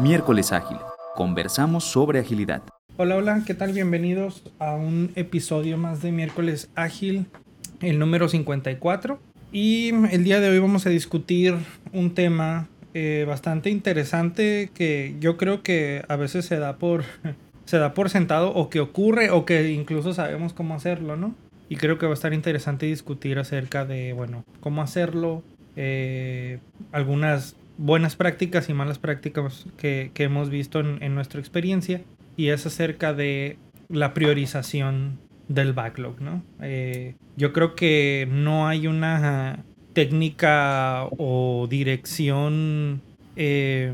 Miércoles Ágil. Conversamos sobre agilidad. Hola, hola, ¿qué tal? Bienvenidos a un episodio más de Miércoles Ágil, el número 54. Y el día de hoy vamos a discutir un tema eh, bastante interesante que yo creo que a veces se da por se da por sentado o que ocurre o que incluso sabemos cómo hacerlo, ¿no? Y creo que va a estar interesante discutir acerca de, bueno, cómo hacerlo, eh, algunas buenas prácticas y malas prácticas que, hemos visto en, nuestra experiencia y es acerca de la priorización del backlog, ¿no? Eh, yo creo que no hay una técnica o dirección eh,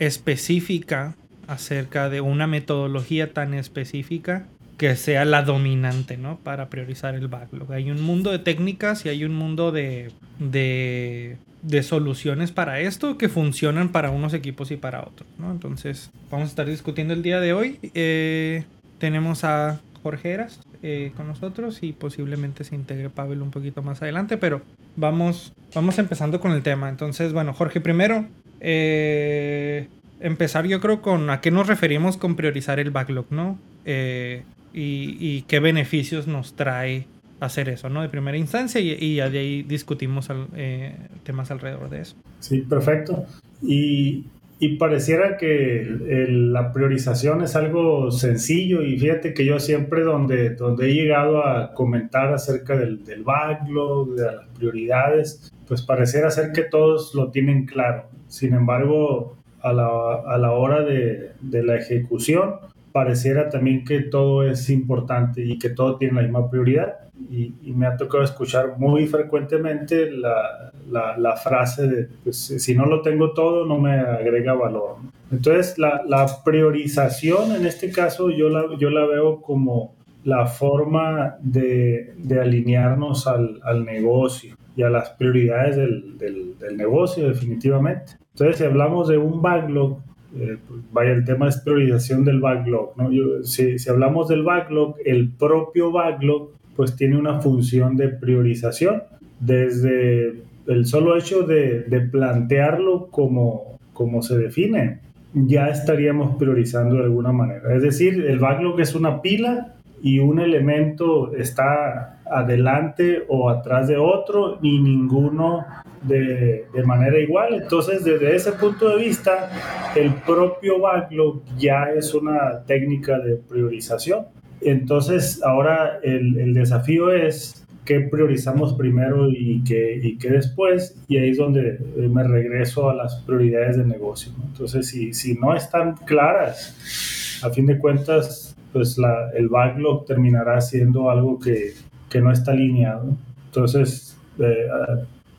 específica acerca de una metodología tan específica que sea la dominante, ¿no? Para priorizar el backlog. Hay un mundo de técnicas y hay un mundo de, de, soluciones para esto que funcionan para unos equipos y para otros, ¿no? Entonces, vamos a estar discutiendo el día de hoy. Eh, tenemos a Jorge Eras eh, con nosotros y posiblemente se integre Pavel un poquito más adelante, pero vamos, vamos empezando con el tema. Entonces, bueno, Jorge, primero, eh, empezar yo creo con a qué nos referimos con priorizar el backlog, ¿no? Eh, y, qué beneficios nos trae hacer eso, ¿no? De primera instancia y, y de ahí discutimos eh, temas alrededor de eso. Sí, perfecto. Y, y pareciera que la priorización es algo sencillo y fíjate que yo siempre donde, donde he llegado a comentar acerca del, del backlog, de las prioridades, pues pareciera ser que todos lo tienen claro. Sin embargo, a la, a la hora de, de, la ejecución, pareciera también que todo es importante y que todo tiene la misma prioridad. Y, me ha tocado escuchar muy frecuentemente la, la, frase de, pues, si no lo tengo todo, no me agrega valor. Entonces, la, la priorización en este caso yo la, yo la veo como la forma de, de alinearnos al, al, negocio y a las prioridades del, del, del negocio definitivamente. Entonces, si hablamos de un backlog, eh, pues, vaya, el tema es priorización del backlog. ¿no? si, hablamos del backlog, el propio backlog pues tiene una función de priorización desde el solo hecho de, plantearlo como, como se define, ya estaríamos priorizando de alguna manera. Es decir, el backlog es una pila y un elemento está adelante o atrás de otro y ninguno de, de, manera igual. Entonces, desde ese punto de vista, el propio backlog ya es una técnica de priorización. Entonces, ahora el, el desafío es qué priorizamos primero y qué, y qué después, y ahí es donde me regreso a las prioridades de negocio. Entonces, si, si no están claras, a fin de cuentas, pues la, el backlog terminará siendo algo que, que no está alineado. Entonces, eh,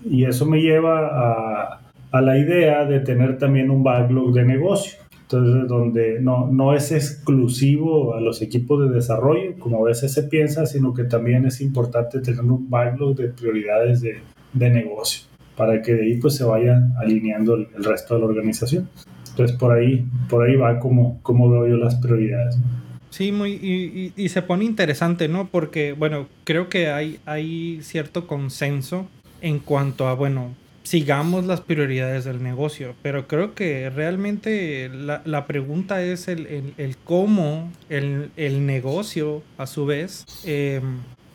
y eso me lleva a, a, la idea de tener también un backlog de negocio. Entonces, donde no, no es exclusivo a los equipos de desarrollo, como a veces se piensa, sino que también es importante tener un backlog de prioridades de, de negocio, para que de ahí pues se vaya alineando el, el, resto de la organización. Entonces, por ahí, por ahí va como, como veo yo las prioridades. Sí, muy, y, y, se pone interesante, ¿no? Porque, bueno, creo que hay, hay cierto consenso en cuanto a, bueno, sigamos las prioridades del negocio, pero creo que realmente la, la pregunta es el, el, el cómo el, el, negocio, a su vez, eh,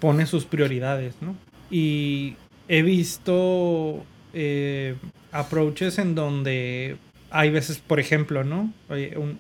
pone sus prioridades, ¿no? Y he visto eh, approaches en donde hay veces, por ejemplo, ¿no?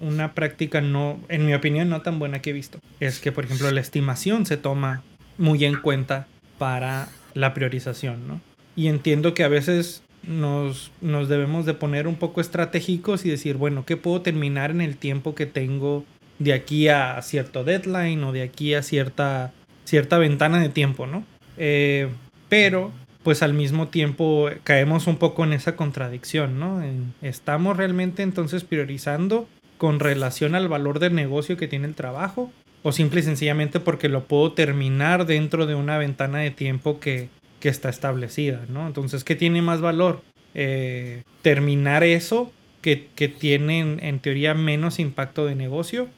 una práctica no, en mi opinión, no tan buena que he visto. Es que, por ejemplo, la estimación se toma muy en cuenta para la priorización, ¿no? Y entiendo que a veces nos, nos debemos de poner un poco estratégicos y decir, bueno, ¿qué puedo terminar en el tiempo que tengo de aquí a cierto deadline o de aquí a cierta, cierta ventana de tiempo, ¿no? Eh, pero pues al mismo tiempo caemos un poco en esa contradicción, ¿no? ¿Estamos realmente entonces priorizando con relación al valor del negocio que tiene el trabajo? ¿O simple y sencillamente porque lo puedo terminar dentro de una ventana de tiempo que, que está establecida, ¿no? Entonces, ¿qué tiene más valor? Eh, ¿Terminar eso que, que tiene en, teoría menos impacto de negocio?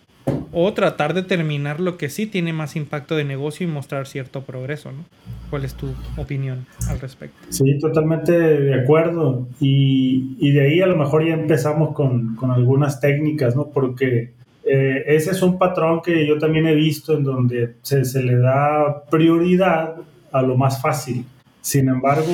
o tratar de terminar lo que sí tiene más impacto de negocio y mostrar cierto progreso, ¿no? ¿Cuál es tu opinión al respecto? Sí, totalmente de acuerdo. Y, y de ahí a lo mejor ya empezamos con, con algunas técnicas, ¿no? Porque eh, ese es un patrón que yo también he visto en donde se, se le da prioridad a lo más fácil. Sin embargo,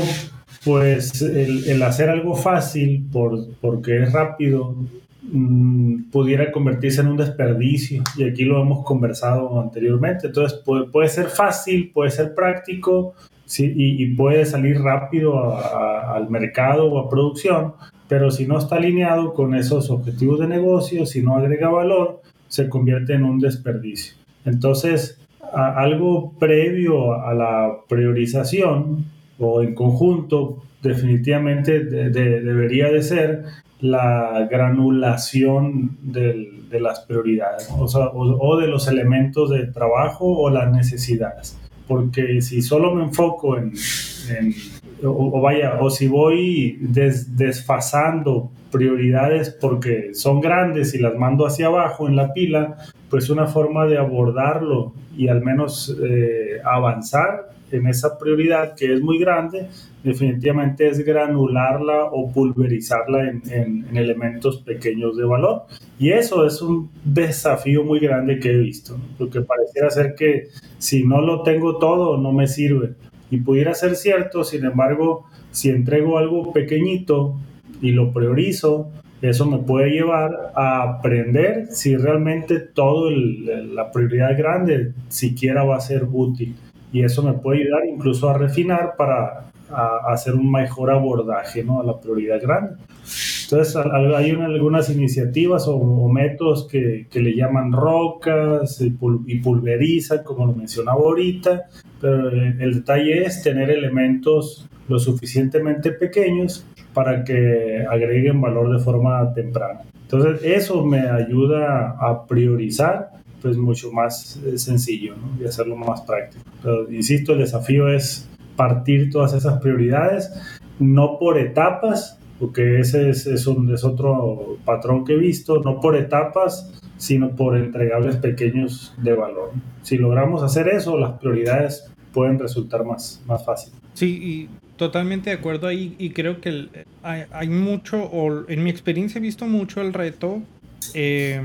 pues el, hacer algo fácil por, porque es rápido mmm, pudiera convertirse en un desperdicio y aquí lo hemos conversado anteriormente. Entonces puede, ser fácil, puede ser práctico y, puede salir rápido al mercado o a producción, pero si no está alineado con esos objetivos de negocio, si no agrega valor, se convierte en un desperdicio. Entonces, algo previo a la priorización o en conjunto, definitivamente de, de, debería de ser la granulación del, de las prioridades o, sea, o, o, de los elementos de trabajo o las necesidades. Porque si solo me enfoco en, en o, o, vaya, o si voy des, desfasando prioridades porque son grandes y las mando hacia abajo en la pila, pues una forma de abordarlo y al menos eh, avanzar en esa prioridad que es muy grande, definitivamente es granularla o pulverizarla en, en, en, elementos pequeños de valor. Y eso es un desafío muy grande que he visto, ¿no? porque pareciera ser que si no lo tengo todo, no me sirve. Y pudiera ser cierto, sin embargo, si entrego algo pequeñito y lo priorizo, eso me puede llevar a aprender si realmente todo el, la prioridad grande siquiera va a ser útil. Y eso me puede ayudar incluso a refinar para a, hacer un mejor abordaje ¿no? a la prioridad grande. Entonces hay una, algunas iniciativas o, o métodos que, que, le llaman rocas y, pul y como lo mencionaba ahorita, pero el, el detalle es tener elementos lo suficientemente pequeños para que agreguen valor de forma temprana. Entonces eso me ayuda a priorizar pues mucho más sencillo ¿no? y hacerlo más práctico. Pero insisto, el desafío es partir todas esas prioridades, no por etapas, porque ese es, un, otro patrón que he visto, no por etapas, sino por entregables pequeños de valor. Si logramos hacer eso, las prioridades pueden resultar más, más fáciles. Sí, totalmente de acuerdo ahí, y creo que hay, mucho, o en mi experiencia he visto mucho el reto eh,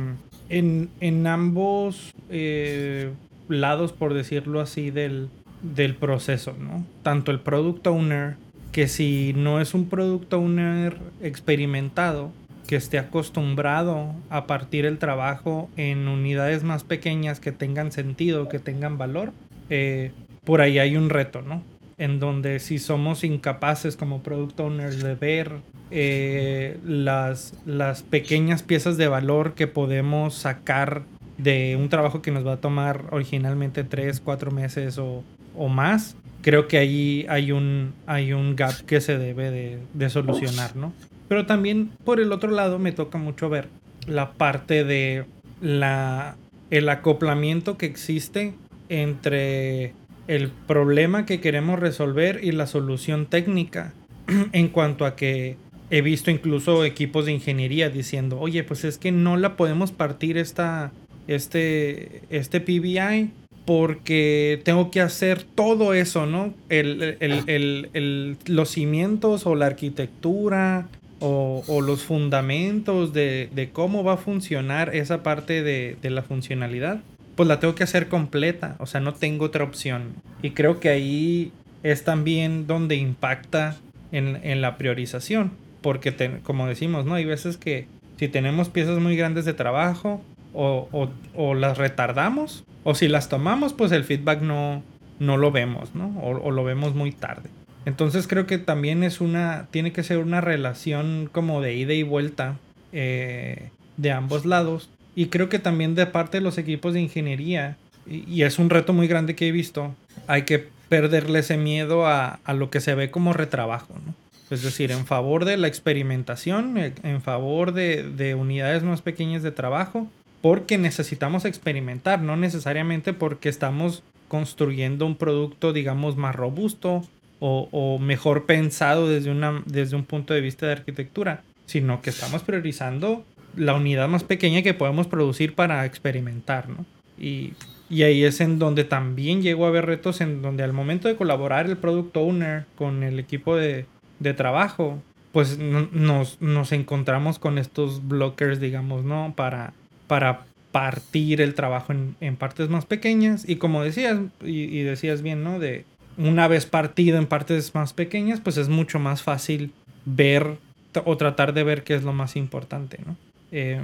en, en, ambos eh, lados, por decirlo así, del, del proceso, ¿no? Tanto el product owner, que si no es un product owner experimentado, que esté acostumbrado a partir el trabajo en unidades más pequeñas que tengan sentido, que tengan valor, eh, por ahí hay un reto, ¿no? En donde si somos incapaces como product owners de ver eh, las, las pequeñas piezas de valor que podemos sacar de un trabajo que nos va a tomar originalmente 3, 4 meses o, o más, creo que ahí hay un, hay un gap que se debe de, de, solucionar, ¿no? Pero también por el otro lado me toca mucho ver la parte de la, el acoplamiento que existe entre el problema que queremos resolver y la solución técnica en cuanto a que he visto incluso equipos de ingeniería diciendo, oye, pues es que no la podemos partir esta, este, este PBI porque tengo que hacer todo eso, ¿no? El, el, el, el los cimientos o la arquitectura o, o los fundamentos de, de, cómo va a funcionar esa parte de, de, la funcionalidad, pues la tengo que hacer completa, o sea, no tengo otra opción. Y creo que ahí es también donde impacta en, en la priorización, porque como decimos, ¿no? Hay veces que si tenemos piezas muy grandes de trabajo, o, o, las retardamos o si las tomamos pues el feedback no, no lo vemos, ¿no? O, lo vemos muy tarde. Entonces creo que también es una, tiene que ser una relación como de ida y vuelta eh, de ambos lados. Y creo que también de parte de los equipos de ingeniería, y, y es un reto muy grande que he visto, hay que perderle ese miedo a, a lo que se ve como retrabajo, ¿no? Es decir, en favor de la experimentación, en favor de, de unidades más pequeñas de trabajo, porque necesitamos experimentar, no necesariamente porque estamos construyendo un producto, digamos, más robusto o, o, mejor pensado desde, una, desde un punto de vista de arquitectura, sino que estamos priorizando la unidad más pequeña que podemos producir para experimentar, ¿no? Y, y ahí es en donde también llego a ver retos en donde al momento de colaborar el product owner con el equipo de, de trabajo, pues nos, nos, encontramos con estos blockers, digamos, ¿no? Para, para partir el trabajo en, en partes más pequeñas. Y como decías, y, decías bien, ¿no? De una vez partido en partes más pequeñas, pues es mucho más fácil ver o tratar de ver qué es lo más importante, ¿no? Eh,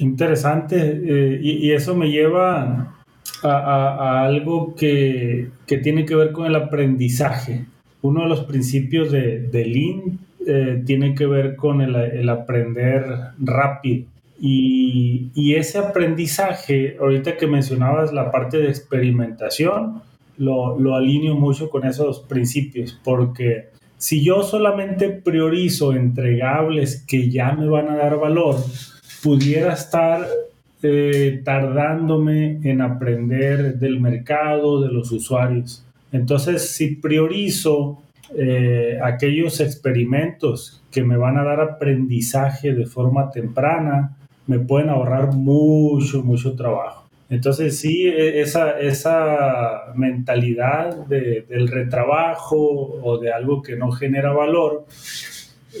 interesante. Eh, y, eso me lleva a, a, algo que, que, tiene que ver con el aprendizaje. Uno de los principios de, de Lean eh, tiene que ver con el, aprender rápido. Y, y, ese aprendizaje, ahorita que mencionabas la parte de experimentación, lo, lo alineo mucho con esos principios, porque si yo solamente priorizo entregables que ya me van a dar valor, pudiera estar eh, tardándome en aprender del mercado, de los usuarios. Entonces, si priorizo eh, aquellos experimentos que me van a dar aprendizaje de forma temprana, me pueden ahorrar mucho, mucho trabajo. Entonces sí, e, esa, esa mentalidad de, del retrabajo o de algo que no genera valor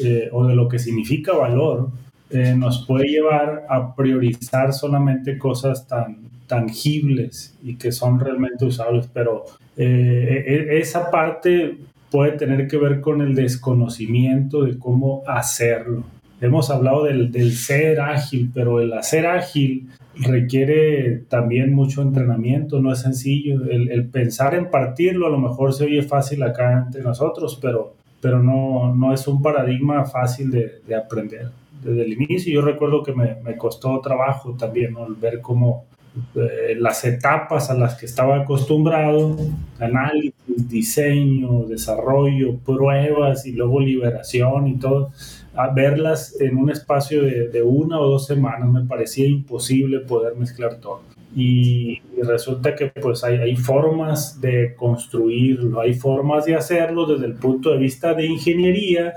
eh, o de lo que significa valor, eh, nos puede llevar a priorizar solamente cosas tan tangibles y que son realmente usables, pero eh, e, esa parte puede tener que ver con el desconocimiento de cómo hacerlo. Hemos hablado del, del ser ágil, pero el hacer ágil requiere también mucho entrenamiento, no es sencillo. El, el, pensar en partirlo a lo mejor se oye fácil acá entre nosotros, pero, pero no, no es un paradigma fácil de, de aprender. Desde el inicio yo recuerdo que me, me costó trabajo también ¿no? ver cómo eh, las etapas a las que estaba acostumbrado, análisis, diseño, desarrollo, pruebas y luego liberación y todo, a verlas en un espacio de, de, una o dos semanas me parecía imposible poder mezclar todo. Y, resulta que pues hay, hay, formas de construirlo, hay formas de hacerlo desde el punto de vista de ingeniería,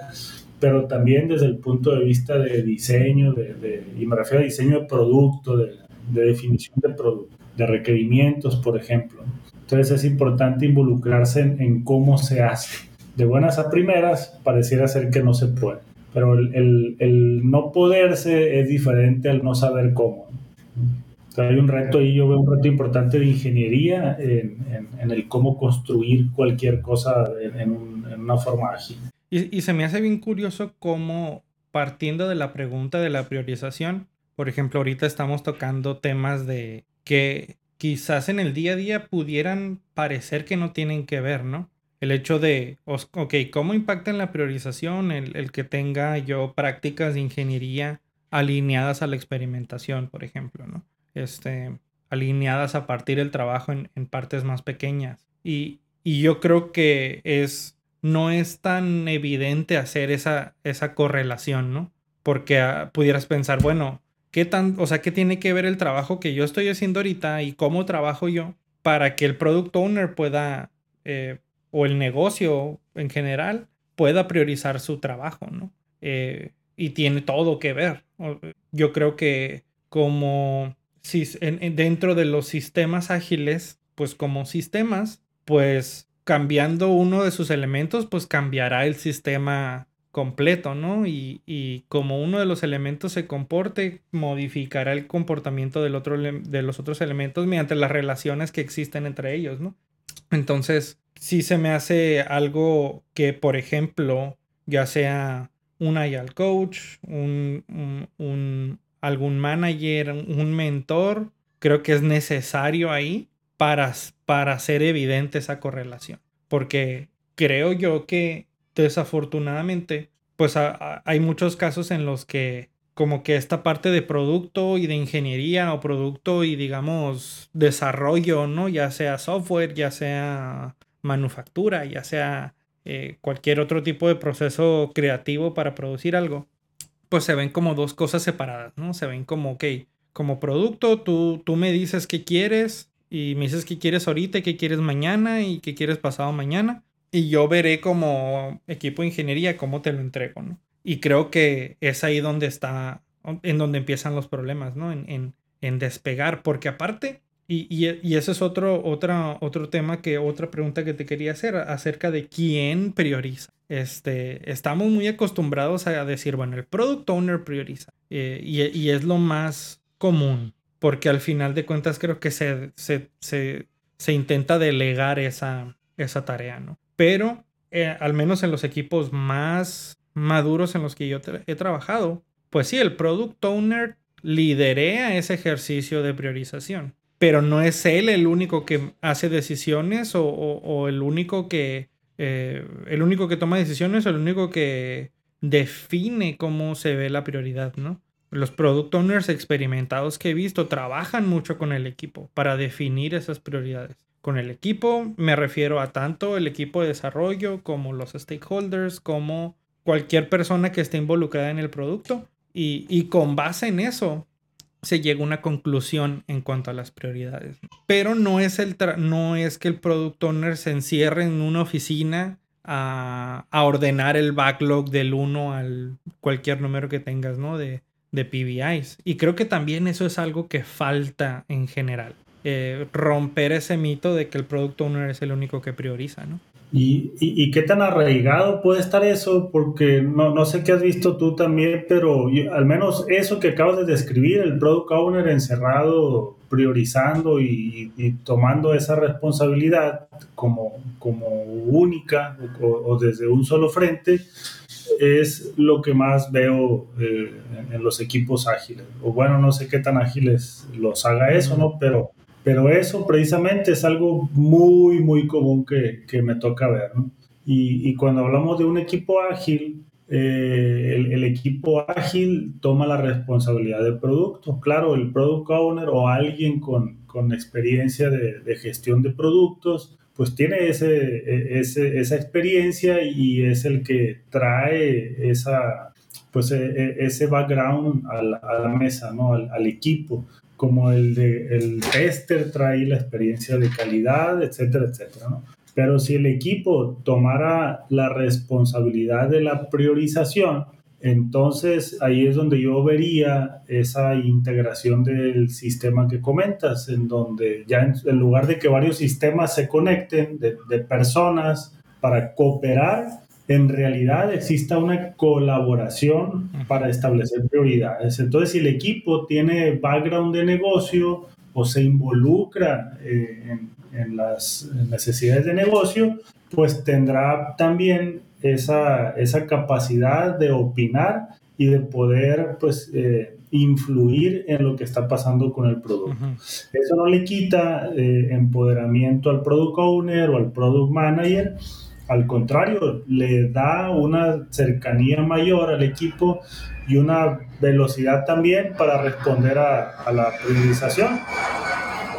pero también desde el punto de vista de diseño, de, de y me refiero a diseño de producto, de, de definición de producto, de requerimientos, por ejemplo. Entonces es importante involucrarse en, en cómo se hace. De buenas a primeras pareciera ser que no se puede pero el, el, el, no poderse es diferente al no saber cómo. O sea, hay un reto ahí, yo veo un reto importante de ingeniería en, en, en el cómo construir cualquier cosa en, un, en una forma ágil. Y, y, se me hace bien curioso cómo, partiendo de la pregunta de la priorización, por ejemplo, ahorita estamos tocando temas de que quizás en el día a día pudieran parecer que no tienen que ver, ¿no? el hecho de, ok, ¿cómo impacta en la priorización el, que tenga yo prácticas de ingeniería alineadas a la experimentación, por ejemplo, ¿no? Este, alineadas a partir del trabajo en, partes más pequeñas. Y, y, yo creo que es, no es tan evidente hacer esa, esa correlación, ¿no? Porque uh, pudieras pensar, bueno, ¿qué tan, o sea, qué tiene que ver el trabajo que yo estoy haciendo ahorita y cómo trabajo yo para que el product owner pueda... Eh, o el negocio en general pueda priorizar su trabajo, ¿no? Eh, y tiene todo que ver. Yo creo que como si en, en, dentro de los sistemas ágiles, pues como sistemas, pues cambiando uno de sus elementos, pues cambiará el sistema completo, ¿no? Y, y, como uno de los elementos se comporte, modificará el comportamiento del otro, de los otros elementos mediante las relaciones que existen entre ellos, ¿no? Entonces, sí se me hace algo que, por ejemplo, ya sea un IAL coach, un, un, un, algún manager, un mentor, creo que es necesario ahí para, para hacer evidente esa correlación. Porque creo yo que desafortunadamente, pues hay muchos casos en los que como que esta parte de producto y de ingeniería o producto y digamos desarrollo, ¿no? Ya sea software, ya sea manufactura, ya sea eh, cualquier otro tipo de proceso creativo para producir algo, pues se ven como dos cosas separadas, ¿no? Se ven como, ok, como producto, tú, tú me dices qué quieres y me dices qué quieres ahorita, qué quieres mañana y qué quieres pasado mañana. Y yo veré como equipo de ingeniería cómo te lo entrego, ¿no? Y creo que es ahí donde está en donde empiezan los problemas, ¿no? En, en, despegar, porque aparte, y, y, ese es otro, otra, otro tema que, otra pregunta que te quería hacer acerca de quién prioriza. Este, estamos muy acostumbrados a decir, bueno, el product owner prioriza, eh, y, y, es lo más común, porque al final de cuentas creo que se, se, se, se intenta delegar esa, esa tarea, ¿no? Pero eh, al menos en los equipos más maduros en los que yo he trabajado, pues sí, el product owner liderea ese ejercicio de priorización, pero no es él el único que hace decisiones o, el único que eh, el único que toma decisiones o el único que define cómo se ve la prioridad, ¿no? Los product owners experimentados que he visto trabajan mucho con el equipo para definir esas prioridades. Con el equipo me refiero a tanto el equipo de desarrollo como los stakeholders, como cualquier persona que esté involucrada en el producto. Y, con base en eso se llega a una conclusión en cuanto a las prioridades. Pero no es, el no es que el product owner se encierre en una oficina a, a ordenar el backlog del 1 al cualquier número que tengas, ¿no? De, de PBIs. Y creo que también eso es algo que falta en general. Eh, romper ese mito de que el product owner es el único que prioriza, ¿no? ¿Y, y, qué tan arraigado puede estar eso? Porque no, no, sé qué has visto tú también, pero al menos eso que acabas de describir, el product owner encerrado, priorizando y, y tomando esa responsabilidad como, como única o, desde un solo frente, es lo que más veo eh, en, los equipos ágiles. O bueno, no sé qué tan ágiles los haga eso, ¿no? Pero pero eso precisamente es algo muy, muy común que, que me toca ver. ¿no? Y, y, cuando hablamos de un equipo ágil, eh, el, el, equipo ágil toma la responsabilidad del producto. Claro, el product owner o alguien con, con experiencia de, de, gestión de productos, pues tiene ese, e, ese, esa experiencia y es el que trae esa, pues, e, e, ese background a la, a la mesa, ¿no? al, al equipo como el de el tester trae la experiencia de calidad, etcétera, etcétera, ¿no? Pero si el equipo tomara la responsabilidad de la priorización, entonces ahí es donde yo vería esa integración del sistema que comentas, en donde ya en, lugar de que varios sistemas se conecten de personas para cooperar, en realidad exista una colaboración para establecer prioridades. Entonces, si el equipo tiene background de negocio o se involucra eh, en, las necesidades de negocio, pues tendrá también esa, esa capacidad de opinar y de poder pues, eh, influir en lo que está pasando con el producto. Eso no le quita eh, empoderamiento al product owner o al product manager, al contrario, le da una cercanía mayor al equipo y una velocidad también para responder a, la priorización.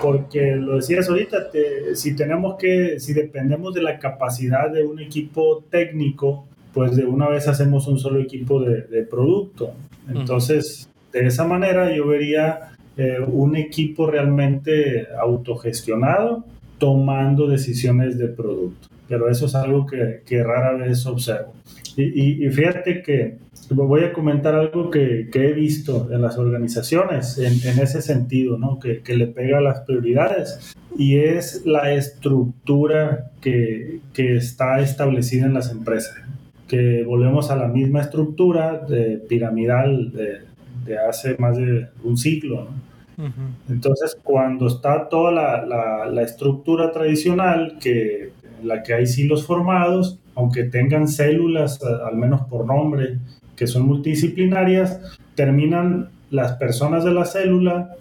Porque lo decías ahorita, si tenemos que, si dependemos de la capacidad de un equipo técnico, pues de una vez hacemos un solo equipo de, producto. Entonces, de esa manera yo vería eh, un equipo realmente autogestionado tomando decisiones de producto pero eso es algo que, que rara vez observo. Y, y, fíjate que voy a comentar algo que, que he visto en las organizaciones en, en ese sentido, ¿no? que, que, le pega a las prioridades, y es la estructura que, que está establecida en las empresas, que volvemos a la misma estructura de piramidal de, de hace más de un siglo. ¿no? Entonces, cuando está toda la, la, la, estructura tradicional que en la que hay silos formados, aunque tengan células, al menos por nombre, que son multidisciplinarias, terminan las personas de la célula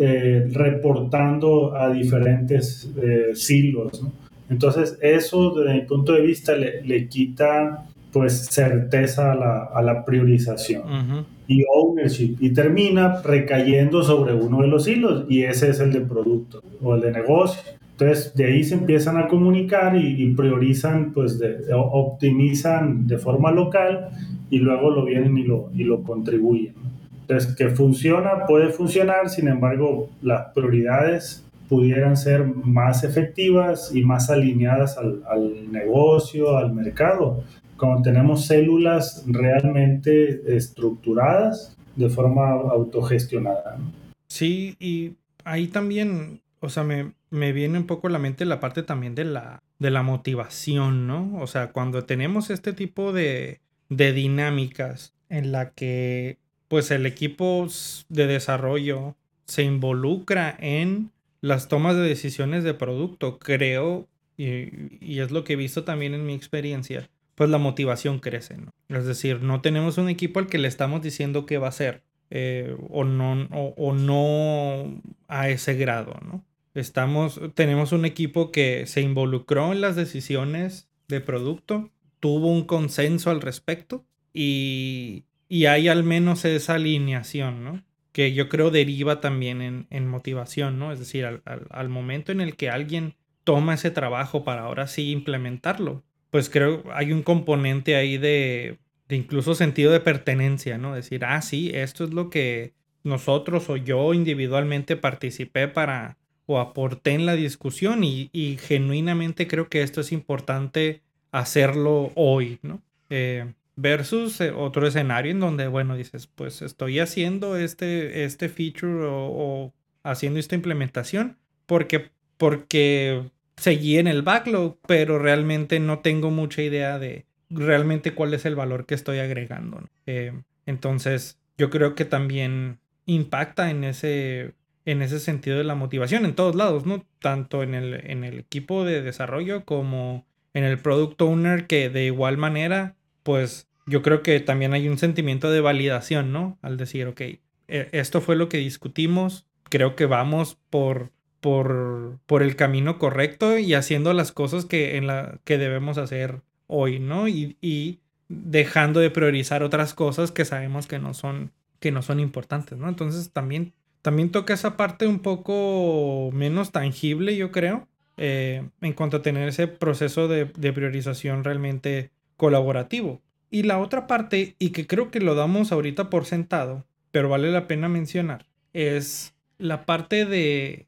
eh, reportando a diferentes eh, silos. ¿no? Entonces, eso desde mi punto de vista le, le quita pues certeza a la, a la priorización y ownership y termina recayendo sobre uno de los hilos y ese es el de producto o el de negocio. Entonces, de ahí se empiezan a comunicar y, priorizan, pues, optimizan de forma local y luego lo vienen y lo, y lo contribuyen. Entonces, que funciona, puede funcionar, sin embargo, las prioridades pudieran ser más efectivas y más alineadas al, al negocio, al mercado. Cuando tenemos células realmente estructuradas, de forma autogestionada. Sí, y ahí también, o sea, me, me viene un poco a la mente la parte también de la, de la motivación, ¿no? O sea, cuando tenemos este tipo de, de dinámicas en la que pues el equipo de desarrollo se involucra en las tomas de decisiones de producto, creo, y, y, es lo que he visto también en mi experiencia, pues la motivación crece, ¿no? Es decir, no tenemos un equipo al que le estamos diciendo qué va a hacer, eh, o, no, o, no a ese grado, ¿no? Estamos, tenemos un equipo que se involucró en las decisiones de producto, tuvo un consenso al respecto y, y hay al menos esa alineación, ¿no? Que yo creo deriva también en, en motivación, ¿no? Es decir, al, al, al momento en el que alguien toma ese trabajo para ahora sí implementarlo, pues creo hay un componente ahí de, de incluso sentido de pertenencia, ¿no? Decir, ah, sí, esto es lo que nosotros o yo individualmente participé para o aporté en la discusión y, y genuinamente creo que esto es importante hacerlo hoy, ¿no? Eh, versus eh, otro escenario en donde, bueno, dices, pues estoy haciendo este, este feature o, haciendo esta implementación porque, porque seguí en el backlog, pero realmente no tengo mucha idea de, realmente cuál es el valor que estoy agregando. Eh, entonces, yo creo que también impacta en ese, en ese sentido de la motivación en todos lados, ¿no? Tanto en el, en el equipo de desarrollo como en el product owner, que de igual manera, pues yo creo que también hay un sentimiento de validación, ¿no? Al decir, ok, e, esto fue lo que discutimos, creo que vamos por, por, por el camino correcto y haciendo las cosas que, en la, que debemos hacer hoy, ¿no? Y, dejando de priorizar otras cosas que sabemos que no son, que no son importantes, ¿no? Entonces también, también toca esa parte un poco menos tangible, yo creo, eh, en cuanto a tener ese proceso de, de priorización realmente colaborativo. Y la otra parte, y que creo que lo damos ahorita por sentado, pero vale la pena mencionar, es la parte de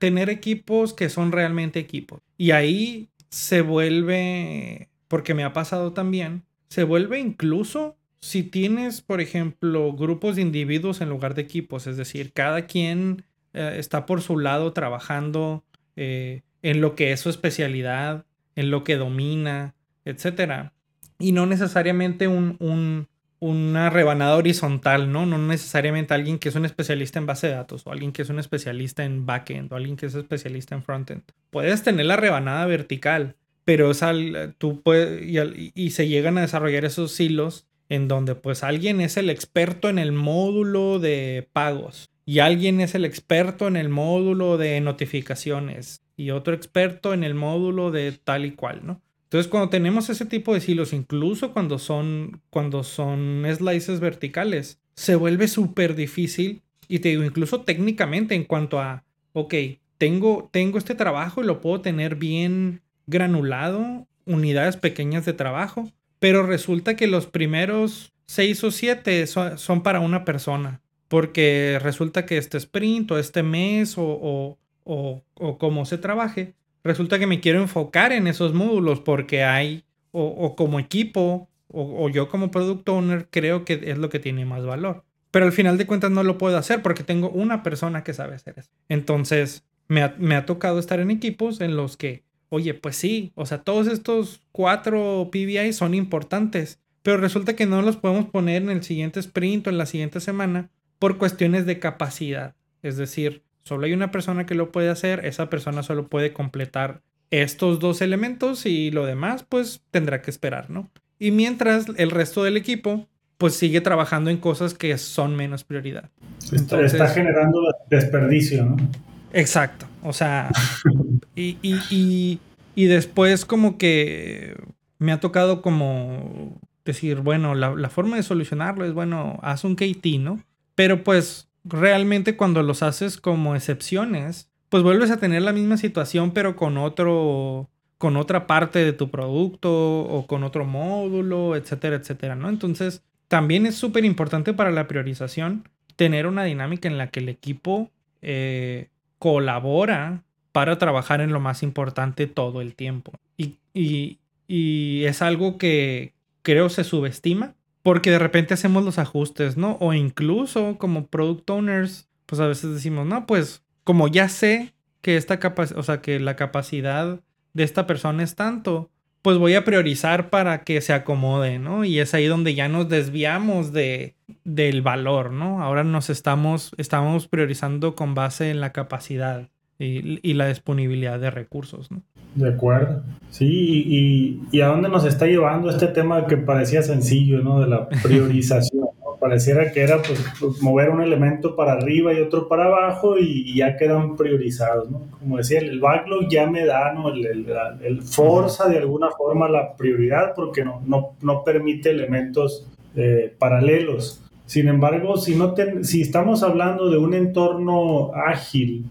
tener equipos que son realmente equipos. Y ahí se vuelve, porque me ha pasado también, se vuelve incluso si tienes, por ejemplo, grupos de individuos en lugar de equipos, es decir, cada quien eh, está por su lado trabajando eh, en lo que es su especialidad, en lo que domina, etc. Y no necesariamente un, un, una rebanada horizontal, ¿no? No necesariamente alguien que es un especialista en base de datos o alguien que es un especialista en backend o alguien que es especialista en frontend. Puedes tener la rebanada vertical, pero es al, tú puedes, y, se llegan a desarrollar esos hilos en donde pues alguien es el experto en el módulo de pagos y alguien es el experto en el módulo de notificaciones y otro experto en el módulo de tal y cual, ¿no? Entonces, cuando tenemos ese tipo de silos, incluso cuando son, cuando son slices verticales, se vuelve súper difícil. Y te digo, incluso técnicamente en cuanto a, ok, tengo, tengo este trabajo y lo puedo tener bien granulado, unidades pequeñas de trabajo, pero resulta que los primeros seis o siete son, para una persona, porque resulta que este sprint o este mes o, o, o, o como se trabaje, resulta que me quiero enfocar en esos módulos porque hay, o, como equipo, o, yo como product owner, creo que es lo que tiene más valor. Pero al final de cuentas no lo puedo hacer porque tengo una persona que sabe hacer eso. Entonces, me ha, me ha tocado estar en equipos en los que, oye, pues sí, o sea, todos estos cuatro PBI son importantes, pero resulta que no los podemos poner en el siguiente sprint o en la siguiente semana por cuestiones de capacidad. Es decir, Solo hay una persona que lo puede hacer, esa persona solo puede completar estos dos elementos y lo demás pues tendrá que esperar, ¿no? Y mientras el resto del equipo pues sigue trabajando en cosas que son menos prioridad. está generando desperdicio, ¿no? Exacto, o sea, y, y, y, después como que me ha tocado como decir, bueno, la, la forma de solucionarlo es, bueno, haz un KT, ¿no? Pero pues realmente cuando los haces como excepciones, pues vuelves a tener la misma situación, pero con otro, con otra parte de tu producto o con otro módulo, etcétera, etcétera, ¿no? Entonces, también es súper importante para la priorización tener una dinámica en la que el equipo eh, colabora para trabajar en lo más importante todo el tiempo. Y, y, y es algo que creo se subestima porque de repente hacemos los ajustes, ¿no? O incluso como product owners, pues a veces decimos, no, pues como ya sé que esta capacidad, o sea, que la capacidad de esta persona es tanto, pues voy a priorizar para que se acomode, ¿no? Y es ahí donde ya nos desviamos de, del valor, ¿no? Ahora nos estamos, estamos priorizando con base en la capacidad y, la disponibilidad de recursos, ¿no? De acuerdo. Sí, y, y, a dónde nos está llevando este tema que parecía sencillo, ¿no? De la priorización. Pareciera que era pues, pues, mover un elemento para arriba y otro para abajo y, ya quedan priorizados, ¿no? Como decía, el backlog ya me da, ¿no? El, el, el forza de alguna forma la prioridad porque no, no, no permite elementos eh, paralelos. Sin embargo, si, no si estamos hablando de un entorno ágil,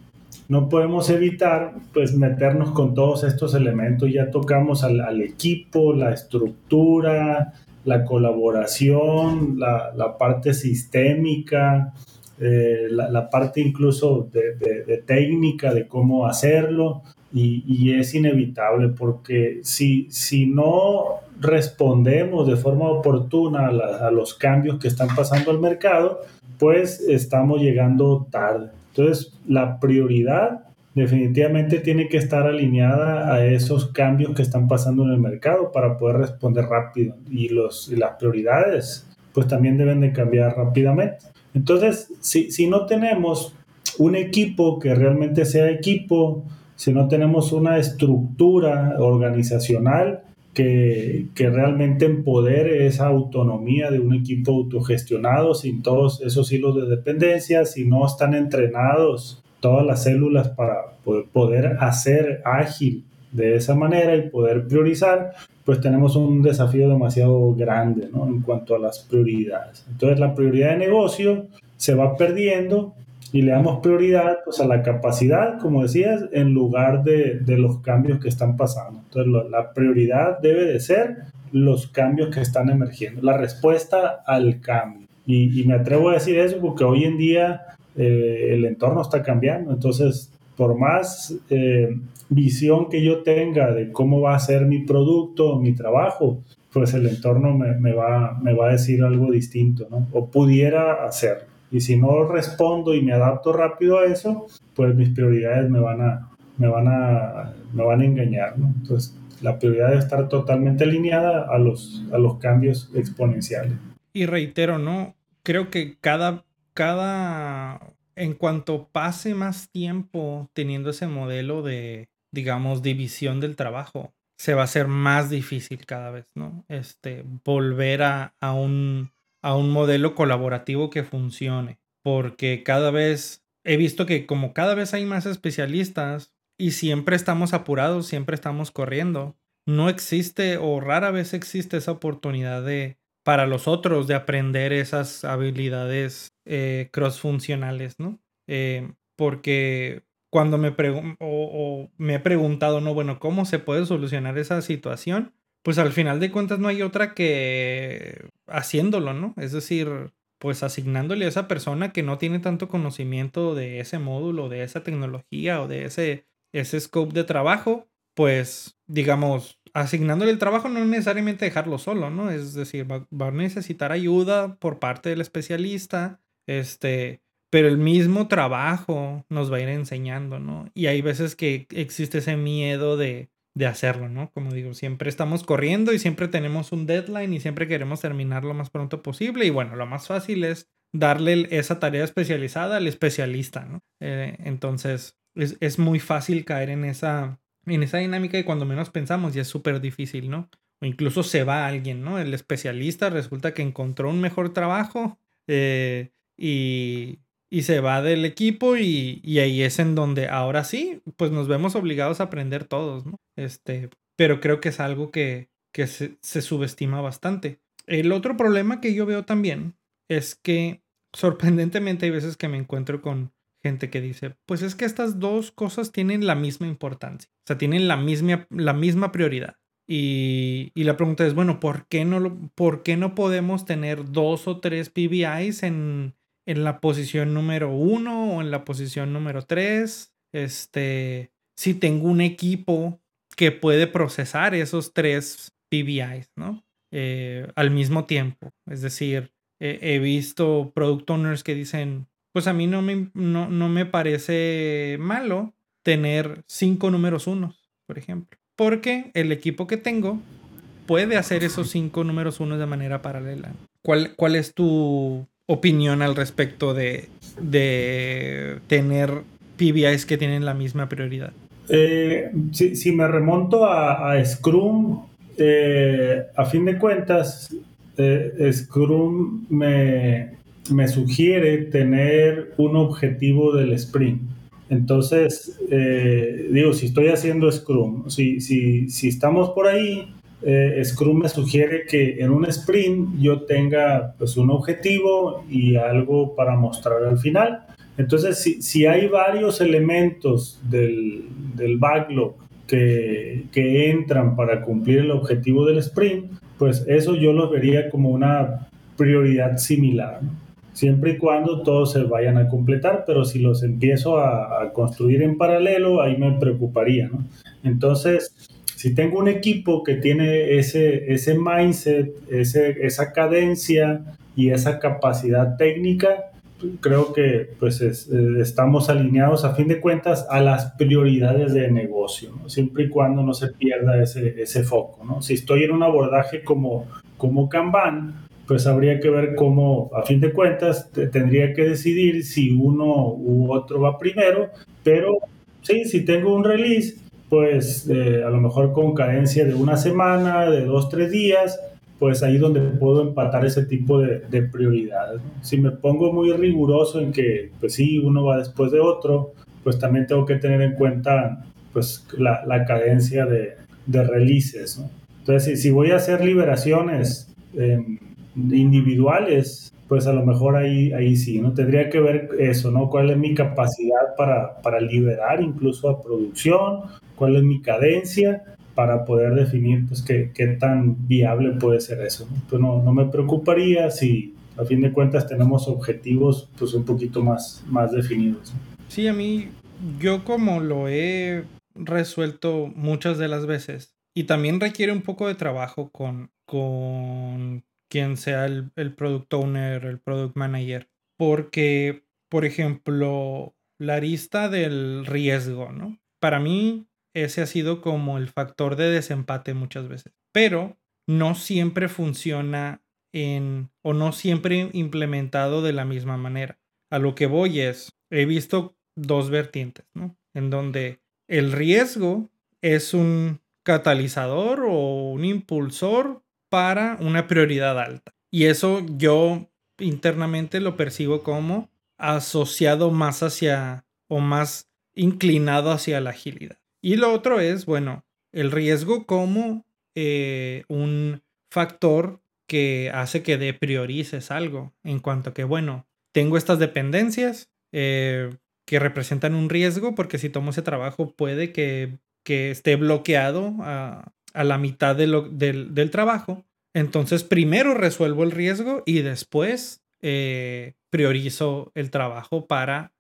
no podemos evitar pues meternos con todos estos elementos. Ya tocamos al, equipo, la estructura, la colaboración, la, parte sistémica, eh, la, parte incluso de, técnica de cómo hacerlo. Y, es inevitable porque si, si no respondemos de forma oportuna a, a los cambios que están pasando al mercado, pues estamos llegando tarde. Entonces, la prioridad definitivamente tiene que estar alineada a esos cambios que están pasando en el mercado para poder responder rápido. Y, los, las prioridades, pues también deben de cambiar rápidamente. Entonces, si, si no tenemos un equipo que realmente sea equipo, si no tenemos una estructura organizacional que, que, realmente empodere esa autonomía de un equipo autogestionado sin todos esos hilos de dependencia, si no están entrenados todas las células para poder hacer ágil de esa manera y poder priorizar, pues tenemos un desafío demasiado grande ¿no? en cuanto a las prioridades. Entonces la prioridad de negocio se va perdiendo y le damos prioridad pues, a la capacidad, como decías, en lugar de, de los cambios que están pasando. Entonces, lo, la prioridad debe de ser los cambios que están emergiendo, la respuesta al cambio. Y, y me atrevo a decir eso porque hoy en día eh, el entorno está cambiando. Entonces, por más eh, visión que yo tenga de cómo va a ser mi producto, mi trabajo, pues el entorno me, va, me va a decir algo distinto, ¿no? O pudiera hacerlo. Y si no respondo y me adapto rápido a eso, pues mis prioridades me van a, me van a, me van a engañar. ¿no? Entonces, la prioridad debe estar totalmente alineada a los, a los cambios exponenciales. Y reitero, ¿no? Creo que cada, cada, en cuanto pase más tiempo teniendo ese modelo de, digamos, división del trabajo, se va a hacer más difícil cada vez, ¿no? Este, volver a, a un a un modelo colaborativo que funcione. Porque cada vez he visto que como cada vez hay más especialistas y siempre estamos apurados, siempre estamos corriendo, no existe o rara vez existe esa oportunidad de para los otros de aprender esas habilidades eh, cross funcionales, ¿no? Eh, porque cuando me, o me he preguntado, no, bueno, ¿cómo se puede solucionar esa situación? pues al final de cuentas no hay otra que haciéndolo, ¿no? Es decir, pues asignándole a esa persona que no tiene tanto conocimiento de ese módulo, de esa tecnología o de ese, ese scope de trabajo, pues digamos, asignándole el trabajo no necesariamente dejarlo solo, ¿no? Es decir, va, a necesitar ayuda por parte del especialista, este, pero el mismo trabajo nos va a ir enseñando, ¿no? Y hay veces que existe ese miedo de, de hacerlo, ¿no? Como digo, siempre estamos corriendo y siempre tenemos un deadline y siempre queremos terminar lo más pronto posible. Y bueno, lo más fácil es darle esa tarea especializada al especialista, ¿no? Eh, entonces, es, es, muy fácil caer en esa, en esa dinámica y cuando menos pensamos ya es súper difícil, ¿no? O incluso se va alguien, ¿no? El especialista resulta que encontró un mejor trabajo eh, y, y se va del equipo y, y, ahí es en donde ahora sí, pues nos vemos obligados a aprender todos, ¿no? Este, pero creo que es algo que, que se, se subestima bastante. El otro problema que yo veo también es que sorprendentemente hay veces que me encuentro con gente que dice, pues es que estas dos cosas tienen la misma importancia, o sea, tienen la misma, la misma prioridad. Y, y la pregunta es, bueno, ¿por qué, no ¿por qué no podemos tener dos o tres PBIs en, en la posición número uno o en la posición número tres. Este, si tengo un equipo que puede procesar esos tres PBIs, ¿no? eh, al mismo tiempo. Es decir, he visto product owners que dicen, pues a mí no me, no, no me parece malo tener cinco números unos, por ejemplo. Porque el equipo que tengo puede hacer esos cinco números unos de manera paralela. ¿Cuál, cuál es tu opinión al respecto de, de tener PBIs que tienen la misma prioridad? Eh, si, me remonto a, Scrum, eh, a fin de cuentas, eh, Scrum me, me, sugiere tener un objetivo del sprint. Entonces, digo, si estoy haciendo Scrum, si, estamos por ahí, Scrum me sugiere que en un sprint yo tenga pues, un objetivo y algo para mostrar al final. Entonces, si, si hay varios elementos del, del backlog que, que, entran para cumplir el objetivo del sprint, pues eso yo lo vería como una prioridad similar. Siempre y cuando todos se vayan a completar, pero si los empiezo a, construir en paralelo, ahí me preocuparía. Entonces, si tengo un equipo que tiene ese, ese mindset, ese, esa cadencia y esa capacidad técnica, creo que pues eh, estamos alineados a fin de cuentas a las prioridades de negocio, siempre y cuando no se pierda ese, ese foco. Si estoy en un abordaje como, como Kanban, pues habría que ver cómo, a fin de cuentas, tendría que decidir si uno u otro va primero, pero sí, si tengo un release, pues eh, a lo mejor con cadencia de una semana, de dos, tres días, pues ahí donde puedo empatar ese tipo de, prioridades. Si me pongo muy riguroso en que, pues sí, uno va después de otro, pues también tengo que tener en cuenta pues la, la cadencia de, de releases. Entonces, si, voy a hacer liberaciones em, individuales, pues a lo mejor ahí, ahí sí, ¿no? Tendría que ver eso, ¿no? ¿Cuál es mi capacidad para, para liberar incluso a producción? ¿Cuál es mi cadencia? para poder definir pues, qué, qué tan viable puede ser eso. ¿no? Pues no, no, me preocuparía si a fin de cuentas tenemos objetivos pues, un poquito más, más definidos. Sí, a mí, yo como lo he resuelto muchas de las veces y también requiere un poco de trabajo con, con quien sea el, el product owner, el product manager, porque, por ejemplo, la arista del riesgo, ¿no? Para mí, ese ha sido como el factor de desempate muchas veces. Pero no siempre funciona en o no siempre implementado de la misma manera. A lo que voy es, he visto dos vertientes, ¿no? En donde el riesgo es un catalizador o un impulsor para una prioridad alta. Y eso yo internamente lo percibo como asociado más hacia o más inclinado hacia la agilidad. Y lo otro es, bueno, el riesgo como eh, un factor que hace que depriorices algo en cuanto que, bueno, tengo estas dependencias eh, que representan un riesgo porque si tomo ese trabajo puede que, que esté bloqueado a, a la mitad del, del, trabajo. Entonces primero resuelvo el riesgo y después eh, priorizo el trabajo para,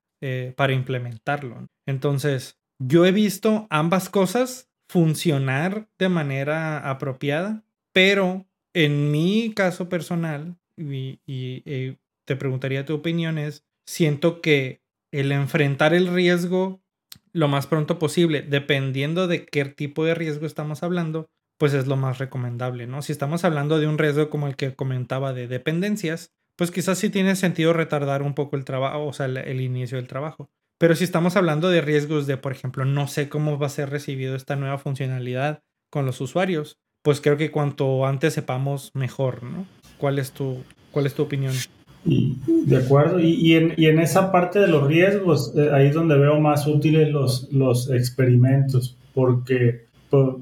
para implementarlo. Entonces, yo he visto ambas cosas funcionar de manera apropiada, pero en mi caso personal, y, eh, te preguntaría tu opinión, es, siento que el enfrentar el riesgo lo más pronto posible, dependiendo de qué tipo de riesgo estamos hablando, pues es lo más recomendable, ¿no? Si estamos hablando de un riesgo como el que comentaba de dependencias, pues quizás sí tiene sentido retardar un poco el trabajo, o sea, el inicio del trabajo. Pero si estamos hablando de riesgos de, por ejemplo, no sé cómo va a ser recibido esta nueva funcionalidad con los usuarios, pues creo que cuanto antes sepamos, mejor, ¿no? ¿Cuál es tu, cuál es tu opinión? De acuerdo, y, en, esa parte de los riesgos, eh, ahí es donde veo más útiles los, los experimentos, porque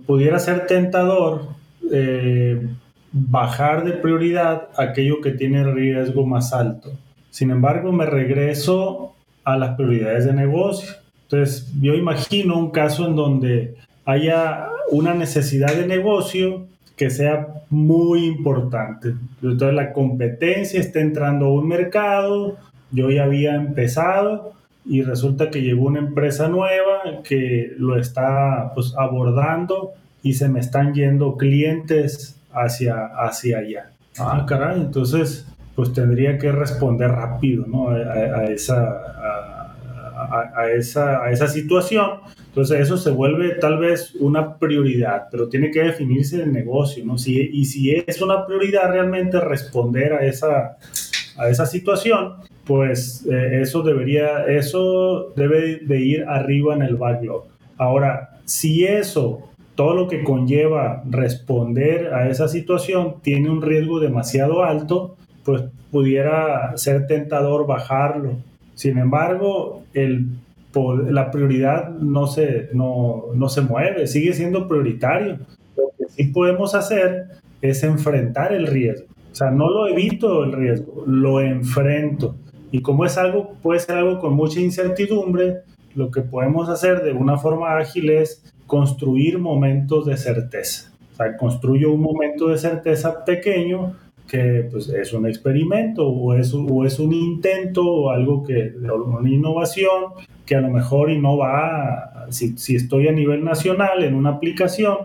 pudiera ser tentador eh, bajar de prioridad aquello que tiene riesgo más alto. Sin embargo, me regreso a las prioridades de negocio. Entonces, yo imagino un caso en donde haya una necesidad de negocio que sea muy importante. Entonces, la competencia está entrando a un mercado, yo ya había empezado y resulta que llegó una empresa nueva que lo está pues, abordando y se me están yendo clientes hacia, hacia allá. Ah, caray, entonces pues tendría que responder rápido ¿no? a, esa, a, esa, a esa situación. Entonces eso se vuelve tal vez una prioridad, pero tiene que definirse el negocio, ¿no? Si, y si es una prioridad realmente responder a esa, a esa situación, pues eh, eso debería, eso debe de ir arriba en el backlog. Ahora, si eso, todo lo que conlleva responder a esa situación tiene un riesgo demasiado alto, pues pudiera ser tentador bajarlo. Sin embargo, el, la prioridad no se, no, no se mueve, sigue siendo prioritario. Lo que sí podemos hacer es enfrentar el riesgo. O sea, no lo evito el riesgo, lo enfrento. Y como es algo, puede ser algo con mucha incertidumbre, lo que podemos hacer de una forma ágil es construir momentos de certeza. O sea, construyo un momento de certeza pequeño que pues, es un experimento o es, o es un intento o algo que, una innovación que a lo mejor y no va, si, si estoy a nivel nacional en una aplicación,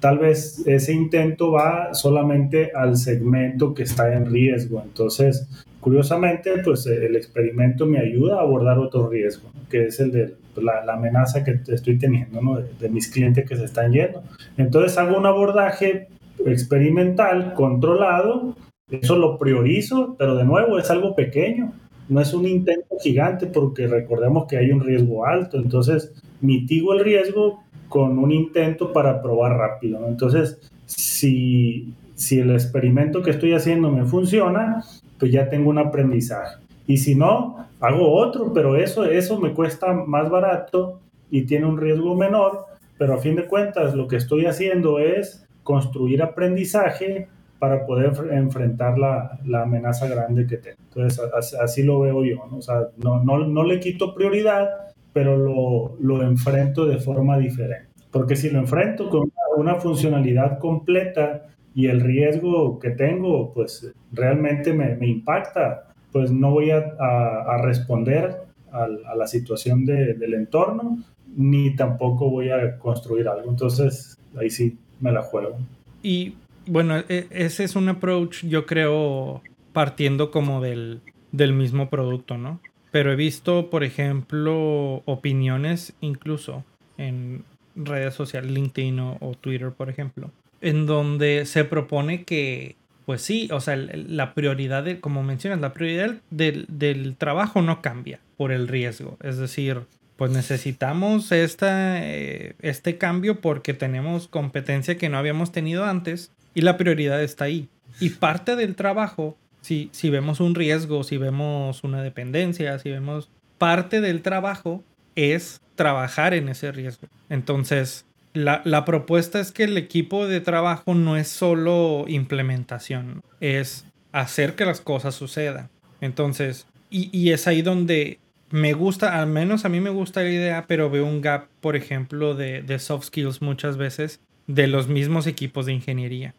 tal vez ese intento va solamente al segmento que está en riesgo. Entonces, curiosamente, pues el experimento me ayuda a abordar otro riesgo, que es el de la, amenaza que estoy teniendo, ¿no? de, de, mis clientes que se están yendo. Entonces hago un abordaje experimental, controlado, eso lo priorizo, pero de nuevo es algo pequeño, no es un intento gigante porque recordemos que hay un riesgo alto, entonces mitigo el riesgo con un intento para probar rápido. Entonces, si, si el experimento que estoy haciendo me funciona, pues ya tengo un aprendizaje. Y si no, hago otro, pero eso, eso me cuesta más barato y tiene un riesgo menor, pero a fin de cuentas lo que estoy haciendo es construir aprendizaje para poder enfrentar la, la, amenaza grande que tengo. Entonces, así, lo veo yo, ¿no? Sea, no, no, no le quito prioridad, pero lo, lo, enfrento de forma diferente. Porque si lo enfrento con una, funcionalidad completa y el riesgo que tengo, pues realmente me, me impacta, pues no voy a, a, responder a, la situación de, del entorno, ni tampoco voy a construir algo. Entonces, ahí sí, me la juego. Y bueno, e, ese es un approach, yo creo, partiendo como del, del mismo producto, ¿no? Pero he visto, por ejemplo, opiniones incluso en redes sociales, LinkedIn o, Twitter, por ejemplo, en donde se propone que, pues sí, o sea, la prioridad, como mencionas, la prioridad del, del trabajo no cambia por el riesgo. Es decir, pues necesitamos esta, eh, este cambio porque tenemos competencia que no habíamos tenido antes y la prioridad está ahí. Y parte del trabajo, si, si vemos un riesgo, si vemos una dependencia, si vemos parte del trabajo es trabajar en ese riesgo. Entonces, la, la propuesta es que el equipo de trabajo no es solo implementación, es hacer que las cosas sucedan. Entonces, y, y es ahí donde me gusta, al menos a mí me gusta la idea, pero veo un gap, por ejemplo, de, de, soft skills muchas veces de los mismos equipos de ingeniería,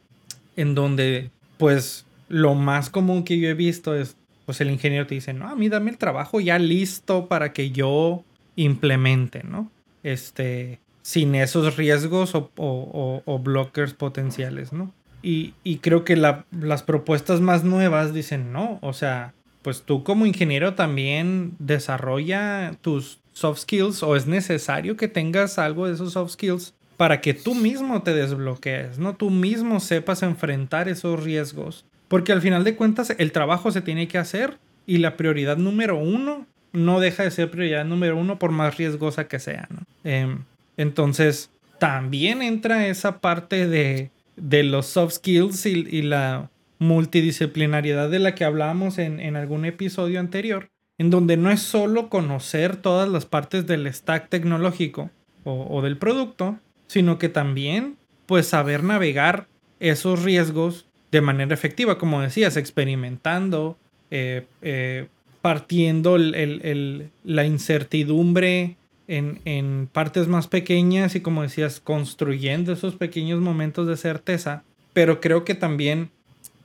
en donde pues lo más común que yo he visto es, pues el ingeniero te dice, no, a mí dame el trabajo ya listo para que yo implemente, ¿no? Este, sin esos riesgos o, o, o blockers potenciales, ¿no? Y, y creo que la, las propuestas más nuevas dicen, no, o sea, pues tú como ingeniero también desarrolla tus soft skills o es necesario que tengas algo de esos soft skills para que tú mismo te desbloquees, ¿no? Tú mismo sepas enfrentar esos riesgos. Porque al final de cuentas el trabajo se tiene que hacer y la prioridad número uno no deja de ser prioridad número uno por más riesgosa que sea, ¿no? Em, entonces también entra esa parte de, de los soft skills y, y la multidisciplinariedad de la que hablábamos en, algún episodio anterior, en donde no es solo conocer todas las partes del stack tecnológico o, del producto, sino que también pues saber navegar esos riesgos de manera efectiva, como decías, experimentando, eh, eh, partiendo la incertidumbre en, en, partes más pequeñas y como decías, construyendo esos pequeños momentos de certeza, pero creo que también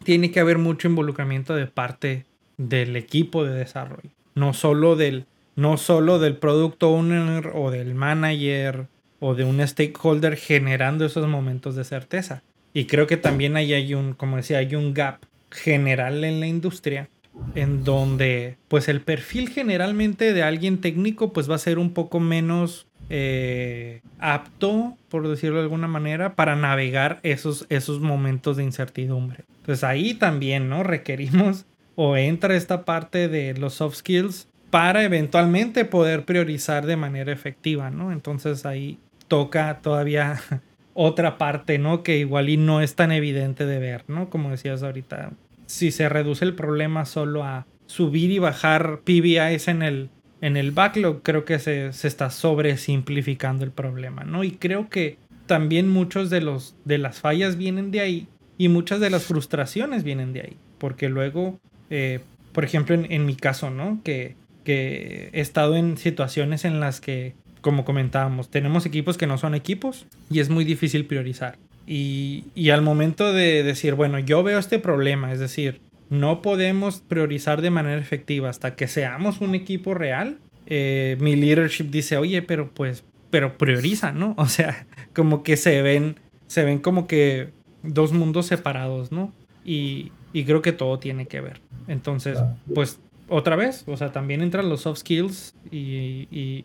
tiene que haber mucho involucramiento de parte del equipo de desarrollo. No solo del, no solo del product owner o del manager o de un stakeholder generando esos momentos de certeza, Y creo que también ahí hay un, como decía, hay un gap general en la industria en donde pues el perfil generalmente de alguien técnico pues va a ser un poco menos eh, apto, por decirlo de alguna manera, para navegar esos, esos momentos de incertidumbre. Entonces ahí también, ¿no? Requerimos o entra esta parte de los soft skills para eventualmente poder priorizar de manera efectiva, ¿no? Entonces ahí toca todavía otra parte, ¿no? Que igual y no es tan evidente de ver, ¿no? Como decías ahorita, si se reduce el problema solo a subir y bajar PBIs en el, en el backlog, creo que se, se está sobresimplificando el problema, ¿no? Y creo que también muchos de, los, de las fallas vienen de ahí y muchas de las frustraciones vienen de ahí, porque luego, eh, por ejemplo, en, mi caso, ¿no? Que, que he estado en situaciones en las que, como comentábamos, tenemos equipos que no son equipos y es muy difícil priorizar. Y, y, al momento de decir, bueno, yo veo este problema, es decir, no podemos priorizar de manera efectiva hasta que seamos un equipo real. Eh, mi leadership dice, oye, pero pues, pero prioriza, ¿no? O sea, como que se ven, se ven como que dos mundos separados, ¿no? Y, y creo que todo tiene que ver. Entonces, pues, otra vez, o sea, también entran los soft skills y, y,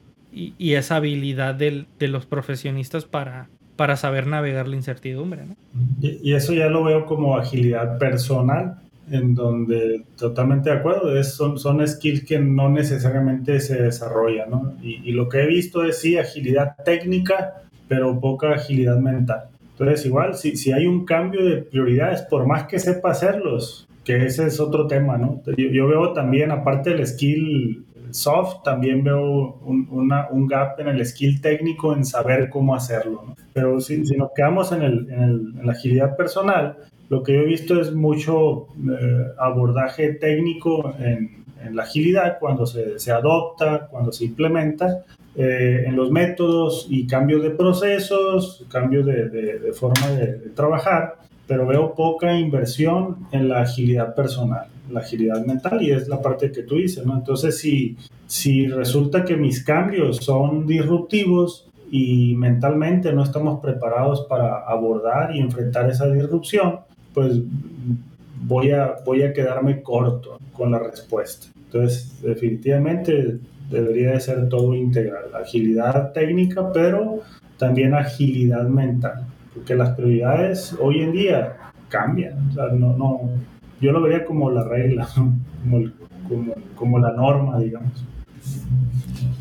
y esa habilidad del, de los profesionistas para, para saber navegar la incertidumbre. ¿no? Y, eso ya lo veo como agilidad personal, en donde totalmente de acuerdo, es, son, son skills que no necesariamente se desarrollan, ¿no? Y, lo que he visto es sí agilidad técnica, pero poca agilidad mental. Entonces, igual, si, si hay un cambio de prioridades, por más que sepa hacerlos, que ese es otro tema, ¿no? Yo, yo veo también, aparte del skill soft, también veo un, una, un, gap en el skill técnico en saber cómo hacerlo. ¿no? Pero si, si, nos quedamos en, el, en, el, en, la agilidad personal, lo que yo he visto es mucho eh, abordaje técnico en, en, la agilidad cuando se, se, adopta, cuando se implementa, eh, en los métodos y cambios de procesos, cambios de, de, de forma de, de, trabajar, pero veo poca inversión en la agilidad personal, la agilidad mental, y es la parte que tú dices, ¿no? Entonces, si, si resulta que mis cambios son disruptivos, y mentalmente no estamos preparados para abordar y enfrentar esa disrupción, pues voy a, voy a quedarme corto con la respuesta. Entonces, definitivamente debería de ser todo integral, agilidad técnica, pero también agilidad mental, porque las prioridades hoy en día cambian. O sea, no, no, yo lo vería como la regla, como, como, como la norma, digamos.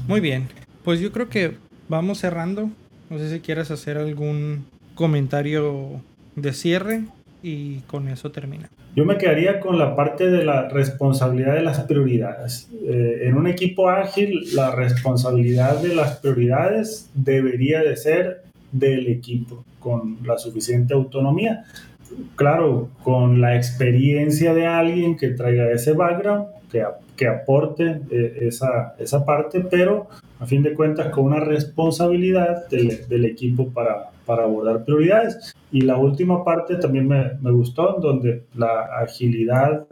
Muy bien, pues yo creo que vamos cerrando. No sé si quieres hacer algún comentario de cierre y con eso termina. Yo me quedaría con la parte de la responsabilidad de las prioridades. Eh, en un equipo ágil, la responsabilidad de las prioridades debería de ser del equipo con la suficiente autonomía. Claro, con la experiencia de alguien que traiga ese background, que, que aporte eh, esa, esa parte, pero a fin de cuentas con una responsabilidad del, del equipo para, para, abordar prioridades. Y la última parte también me, me gustó, donde la agilidad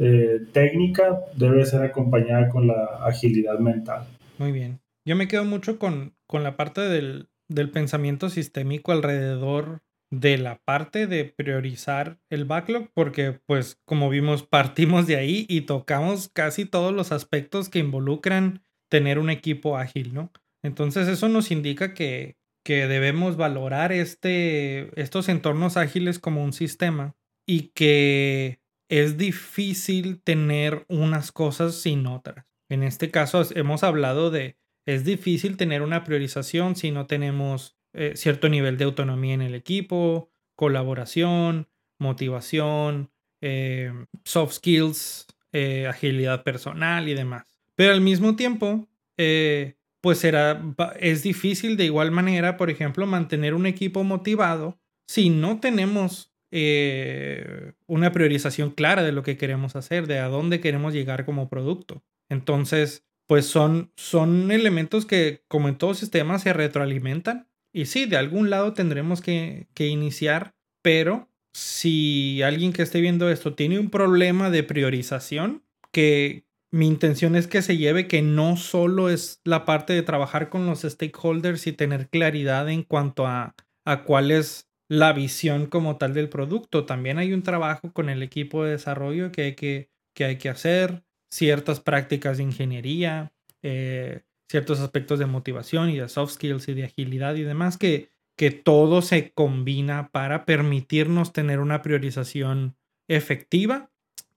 eh, técnica debe ser acompañada con la agilidad mental. Muy bien. Yo me quedo mucho con, con la parte del, del pensamiento sistémico alrededor de la parte de priorizar el backlog porque pues como vimos partimos de ahí y tocamos casi todos los aspectos que involucran tener un equipo ágil, ¿no? Entonces eso nos indica que, que debemos valorar este, estos entornos ágiles como un sistema y que es difícil tener unas cosas sin otras. En este caso hemos hablado de, es difícil tener una priorización si no tenemos eh, cierto nivel de autonomía en el equipo, colaboración, motivación, eh, soft skills, eh, agilidad personal y demás. Pero al mismo tiempo, eh, pues será, es difícil de igual manera, por ejemplo, mantener un equipo motivado si no tenemos eh, una priorización clara de lo que queremos hacer, de a dónde queremos llegar como producto. Entonces, pues son, son elementos que, como en todos sistemas, se retroalimentan. Y sí, de algún lado tendremos que, que iniciar, pero si alguien que esté viendo esto tiene un problema de priorización, que, mi intención es que se lleve que no solo es la parte de trabajar con los stakeholders y tener claridad en cuanto a, a cuáles la visión como tal del producto. También hay un trabajo con el equipo de desarrollo que hay que, que, hay que hacer, ciertas prácticas de ingeniería, eh, ciertos aspectos de motivación y de soft skills y de agilidad y demás que, que todo se combina para permitirnos tener una priorización efectiva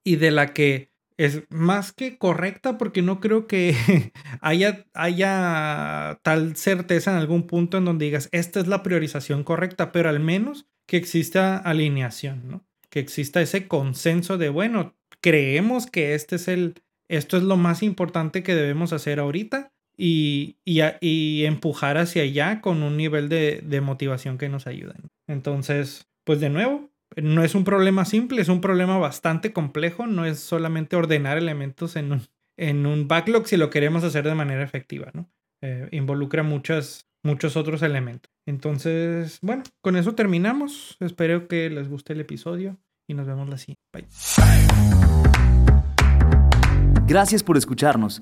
y de la que es más que correcta porque no creo que haya, haya tal certeza en algún punto en donde digas, esta es la priorización correcta, pero al menos que exista alineación, ¿no? Que exista ese consenso de, bueno, creemos que este es el, esto es lo más importante que debemos hacer ahorita y, y, empujar hacia allá con un nivel de, de motivación que nos ayude. Entonces, pues de nuevo, no es un problema simple, es un problema bastante complejo, no es solamente ordenar elementos en un, en un backlog si lo queremos hacer de manera efectiva, ¿no? Eh, involucra muchas, muchos otros elementos. Entonces, bueno, con eso terminamos. Espero que les guste el episodio y nos vemos la siguiente. Bye. Gracias por escucharnos.